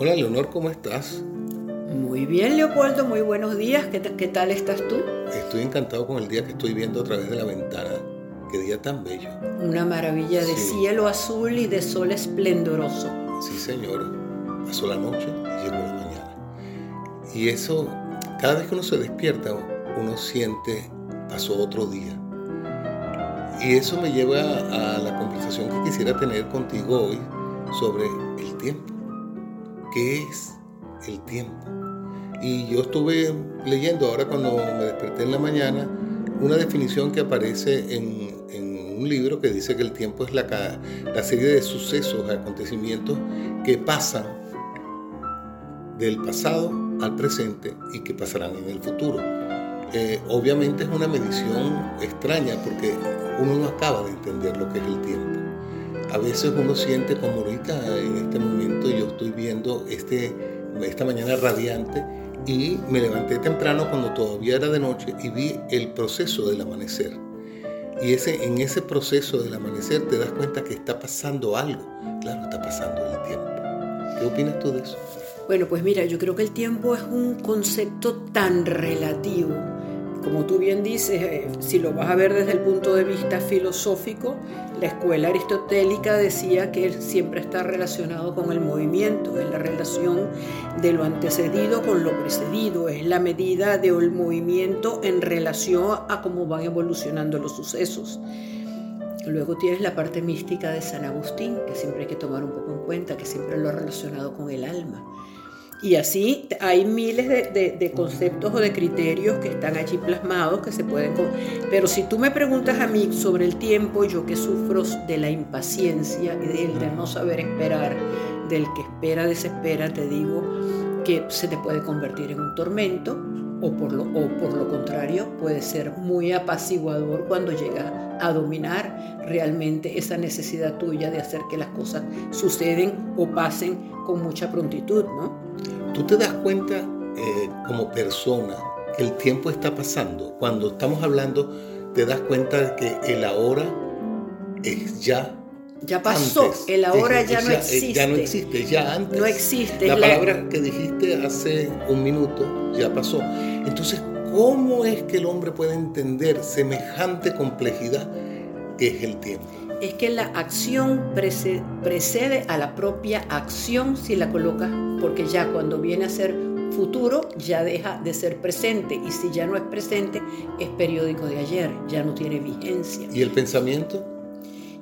Hola Leonor, ¿cómo estás? Muy bien, Leopoldo, muy buenos días. ¿Qué, qué tal estás tú? Estoy encantado con el día que estoy viendo a través de la ventana. Qué día tan bello. Una maravilla de Sí. cielo azul y de sol esplendoroso. Sí, señor. Pasó la noche y llegó la mañana. Y eso, cada vez que uno se despierta, uno siente, pasó otro día. Y eso me lleva a la conversación que quisiera tener contigo hoy sobre el tiempo. ¿Qué es el tiempo? Y yo estuve leyendo ahora cuando me desperté en la mañana una definición que aparece en, en un libro que dice que el tiempo es la, la serie de sucesos, acontecimientos que pasan del pasado al presente y que pasarán en el futuro. Eh, obviamente es una medición extraña porque uno no acaba de entender lo que es el tiempo. A veces uno siente como ahorita en este momento yo estoy viendo este, esta mañana radiante y me levanté temprano cuando todavía era de noche y vi el proceso del amanecer. Y ese, en ese proceso del amanecer te das cuenta que está pasando algo. Claro, está pasando el tiempo. ¿Qué opinas tú de eso? Bueno, pues mira, yo creo que el tiempo es un concepto tan relativo. Como tú bien dices, eh, si lo vas a ver desde el punto de vista filosófico, la escuela aristotélica decía que siempre está relacionado con el movimiento, es la relación de lo antecedido con lo precedido, es la medida del movimiento en relación a cómo van evolucionando los sucesos. Luego tienes la parte mística de San Agustín, que siempre hay que tomar un poco en cuenta, que siempre lo ha relacionado con el alma. Y así hay miles de, de- conceptos o de criterios que están allí plasmados que se pueden... Pero si tú me preguntas a mí sobre el tiempo, yo que sufro de la impaciencia y del de no saber esperar, del que espera desespera, te digo que se te puede convertir en un tormento o por lo, o por lo contrario puede ser muy apaciguador cuando llega a dominar realmente esa necesidad tuya de hacer que las cosas suceden o pasen con mucha prontitud, ¿no? ¿Tú te das cuenta eh, como persona que el tiempo está pasando? Cuando estamos hablando, te das cuenta de que el ahora es ya. Ya pasó, antes. el ahora Es- ya es no eh, existe. Ya no existe, ya antes. No existe. La palabra que dijiste hace un minuto ya pasó. Entonces, ¿cómo es que el hombre puede entender semejante complejidad es el tiempo? es que la acción prece- precede a la propia acción si la colocas, porque ya cuando viene a ser futuro ya deja de ser presente y si ya no es presente es periódico de ayer, ya no tiene vigencia. ¿Y el pensamiento?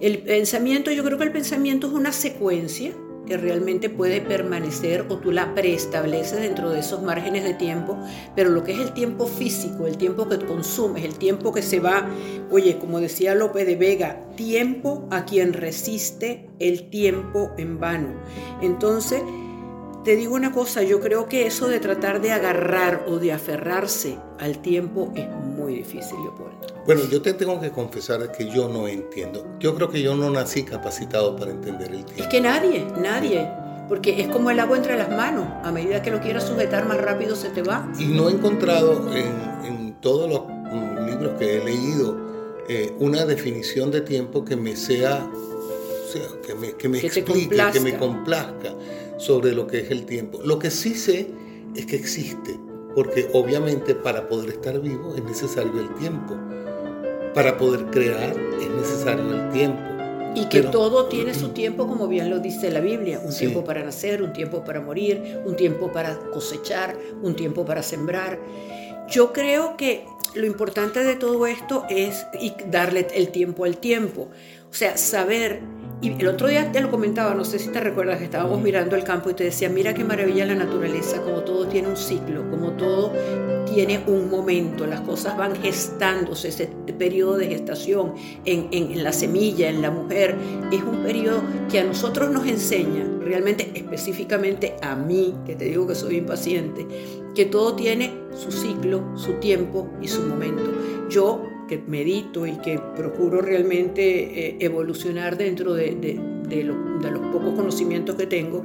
El pensamiento, yo creo que el pensamiento es una secuencia que realmente puede permanecer o tú la preestableces dentro de esos márgenes de tiempo, pero lo que es el tiempo físico, el tiempo que consumes, el tiempo que se va, oye, como decía López de Vega, tiempo a quien resiste el tiempo en vano. Entonces, te digo una cosa, yo creo que eso de tratar de agarrar o de aferrarse al tiempo es muy difícil, Leopoldo. Bueno, yo te tengo que confesar que yo no entiendo. Yo creo que yo no nací capacitado para entender el Es tiempo. que nadie, nadie, porque es como el agua entre las manos, a medida que lo quieras sujetar más rápido se te va. Y no he encontrado en, en todos los libros que he leído eh, una definición de tiempo que me sea, o sea, que me, que me Que te explique, que me complazca sobre lo que es el tiempo. Lo que sí sé es que existe, porque obviamente para poder estar vivo es necesario el tiempo. Para poder crear es necesario el tiempo. Y que Pero- todo tiene su tiempo, como bien lo dice la Biblia, un Sí. tiempo para nacer, un tiempo para morir, un tiempo para cosechar, un tiempo para sembrar. Yo creo que lo importante de todo esto es darle el tiempo al tiempo, o sea, saber y el otro día te lo comentaba, no sé si te recuerdas que estábamos mirando el campo y te decía, mira qué maravilla la naturaleza, como todo tiene un ciclo, como todo tiene un momento, las cosas van gestándose, ese periodo de gestación en, en- en la semilla, en la mujer, es un periodo que a nosotros nos enseña, realmente específicamente a mí, que te digo que soy impaciente, que todo tiene su ciclo, su tiempo y su momento. Yo que medito y que procuro realmente eh, evolucionar dentro de, de- de lo- de los pocos conocimientos que tengo,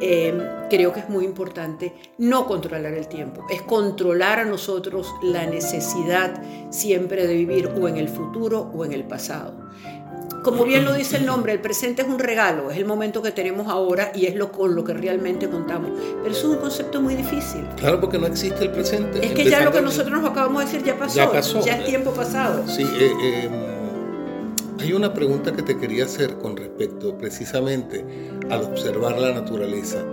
eh, creo que es muy importante no controlar el tiempo, es controlar a nosotros la necesidad siempre de vivir o en el futuro o en el pasado. Como bien lo dice el nombre, el presente es un regalo, es el momento que tenemos ahora y es lo con lo que realmente contamos. Pero eso es un concepto muy difícil. Claro, porque no existe el presente. Es que ya lo que nosotros nos acabamos de decir ya pasó. Ya, pasó. ya es tiempo pasado. Sí, eh, eh, hay una pregunta que te quería hacer con respecto precisamente al observar la naturaleza.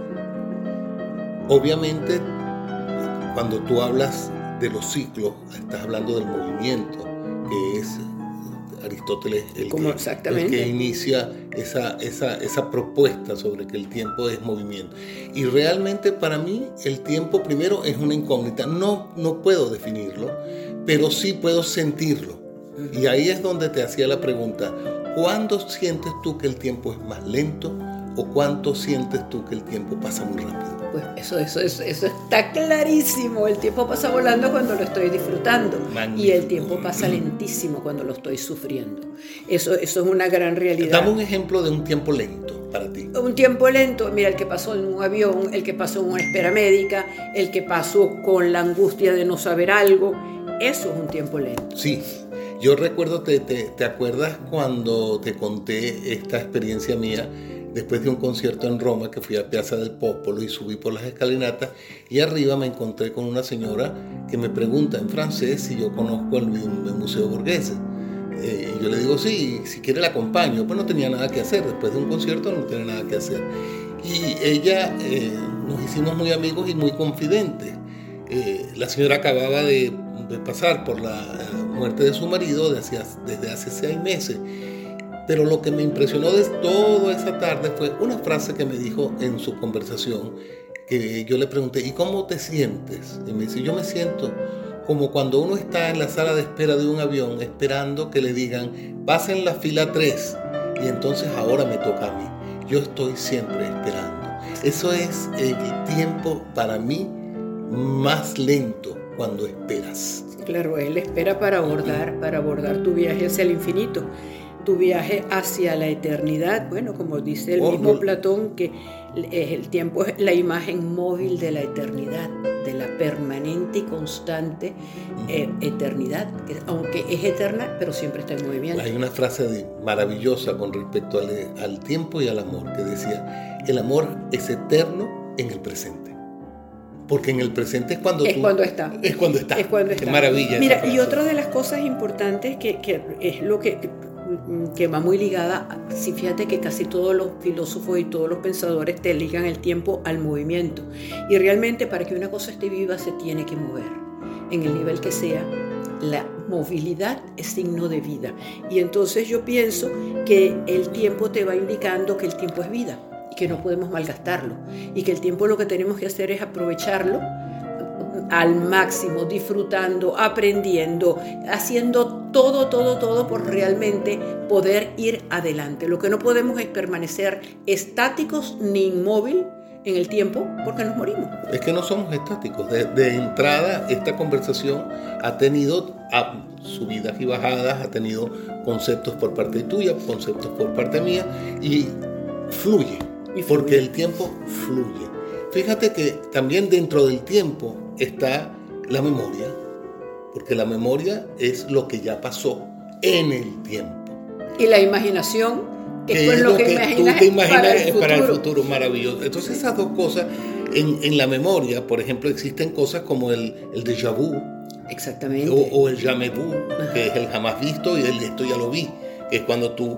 Obviamente, cuando tú hablas de los ciclos, estás hablando del movimiento, que es Aristóteles el, que, inicia esa, esa, esa, propuesta sobre que el tiempo es movimiento. Y realmente para mí el tiempo primero es una incógnita. No, no puedo definirlo, pero sí puedo sentirlo. Y ahí es donde te hacía la pregunta, ¿cuándo sientes tú que el tiempo es más lento o cuánto sientes tú que el tiempo pasa muy rápido? Pues eso, eso, eso, eso está clarísimo. El tiempo pasa volando cuando lo estoy disfrutando y el tiempo pasa lentísimo cuando lo estoy sufriendo. Eso, eso es una gran realidad. Dame un ejemplo de un tiempo lento para ti. Un tiempo lento, mira, el que pasó en un avión, el que pasó en una espera médica, el que pasó con la angustia de no saber algo. Eso es un tiempo lento. Sí, yo recuerdo, te, te, te acuerdas cuando te conté esta experiencia mía? Después de un concierto en Roma que fui a Piazza del Popolo y subí por las escalinatas y arriba me encontré con una señora que me pregunta en francés si yo conozco el, Museo Borghese. Eh, y yo le digo, sí, si quiere la acompaño. Pues no tenía nada que hacer, después de un concierto no tenía nada que hacer. Y ella, eh, nos hicimos muy amigos y muy confidentes. Eh, la señora acababa de, pasar por la muerte de su marido desde hace seis meses pero lo que me impresionó de toda esa tarde fue una frase que me dijo en su conversación, que yo le pregunté, ¿y cómo te sientes? Y me dice, yo me siento como cuando uno está en la sala de espera de un avión esperando que le digan, pasen la fila 3 y entonces ahora me toca a mí. Yo estoy siempre esperando. Eso es el tiempo para mí más lento cuando esperas. Claro, él espera para abordar, para abordar tu viaje hacia el infinito tu viaje hacia la eternidad. Bueno, como dice el mismo Platón, que el tiempo es la imagen móvil de la eternidad, de la permanente y constante eh, eternidad, que aunque es eterna, pero siempre está en movimiento. Hay una frase maravillosa con respecto al, al tiempo y al amor, que decía, el amor es eterno en el presente. Porque en el presente es cuando es cuando está. Es cuando está. Es cuando está. Qué maravilla. Mira, y otra de las cosas importantes que, que es lo que que va muy ligada, si fíjate que casi todos los filósofos y todos los pensadores te ligan el tiempo al movimiento. Y realmente para que una cosa esté viva se tiene que mover, en el nivel que sea. La movilidad es signo de vida. Y entonces yo pienso que el tiempo te va indicando que el tiempo es vida y que no podemos malgastarlo. Y que el tiempo lo que tenemos que hacer es aprovecharlo al máximo, disfrutando, aprendiendo, haciendo todo, todo, todo por realmente poder ir adelante. Lo que no podemos es permanecer estáticos ni inmóvil en el tiempo porque nos morimos. Es que no somos estáticos. De, entrada, esta conversación ha tenido subidas y bajadas, ha tenido conceptos por parte tuya, conceptos por parte mía y fluye, y fluye. porque el tiempo fluye. Fíjate que también dentro del tiempo está la memoria, porque la memoria es lo que ya pasó en el tiempo. Y la imaginación es, lo, que, tú te imaginas para el, futuro. maravilloso. Entonces esas dos cosas, en, la memoria, por ejemplo, existen cosas como el, el déjà vu. Exactamente. O, el jamais vu, que es el jamás visto y el esto ya lo vi, que es cuando tú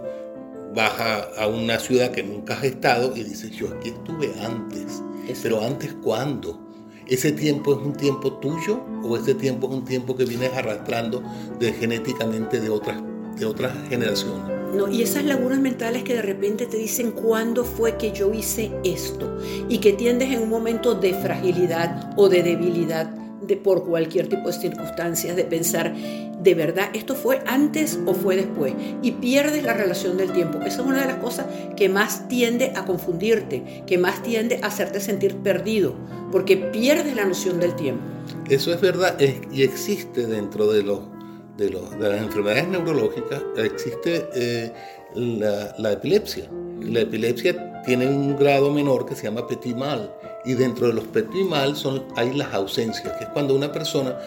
vas a, una ciudad que nunca has estado y dices, yo aquí estuve antes. Pero antes, ¿cuándo? ¿Ese tiempo es un tiempo tuyo o ese tiempo es un tiempo que vienes arrastrando de genéticamente de otras, de otras generaciones? No, y esas lagunas mentales que de repente te dicen cuándo fue que yo hice esto y que tiendes en un momento de fragilidad o de debilidad de, por cualquier tipo de circunstancias, de pensar, ¿de verdad esto fue antes o fue después? Y pierdes la relación del tiempo. Esa es una de las cosas que más tiende a confundirte, que más tiende a hacerte sentir perdido, porque pierdes la noción del tiempo. Eso es verdad y existe dentro de, los, de, los, de las enfermedades neurológicas, existe eh, la, la, epilepsia. La epilepsia tiene un grado menor que se llama petit mal y dentro de los petit mal son, hay las ausencias, que es cuando una persona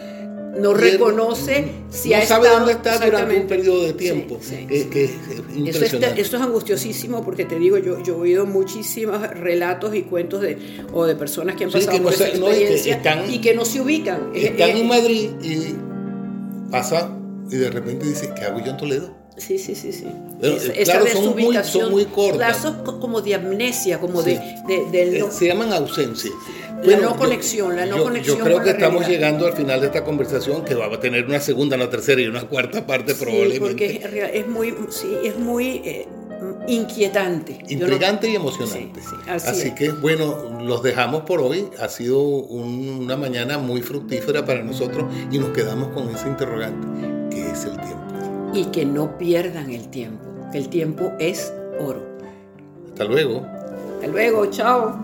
no reconoce si no ha sabe estado- dónde está durante un periodo de tiempo. Sí, sí, Eh, sí. que es Eso es, impresionante. eso es angustiosísimo porque te digo, yo, yo he oído muchísimos relatos y cuentos de, o de personas que han pasado que no por esa se- no, y que experiencia están- y que no se ubican. Es- Están es- en Madrid y pasa y de repente dice, ¿qué hago yo en Toledo? Sí, sí, sí, sí. Pero, Esa- eh, esa claro, son muy- son muy cortas. Lazos co- como de amnesia, como Sí. de, Eh, no- Se llaman ausencia. La no conexión, la no yo- conexión Yo creo que estamos realidad. llegando al final de esta conversación que va a tener una segunda, una tercera y una cuarta parte Sí, probablemente. porque es muy, sí, es muy eh, inquietante. Intrigante y emocionante. Sí, sí, así así es. que bueno, los dejamos por hoy. Ha sido un- una mañana muy fructífera para nosotros y nos quedamos con ese interrogante, ¿qué es el tiempo? Y que no pierdan el tiempo, que el tiempo es oro. Hasta luego. Hasta luego, chao.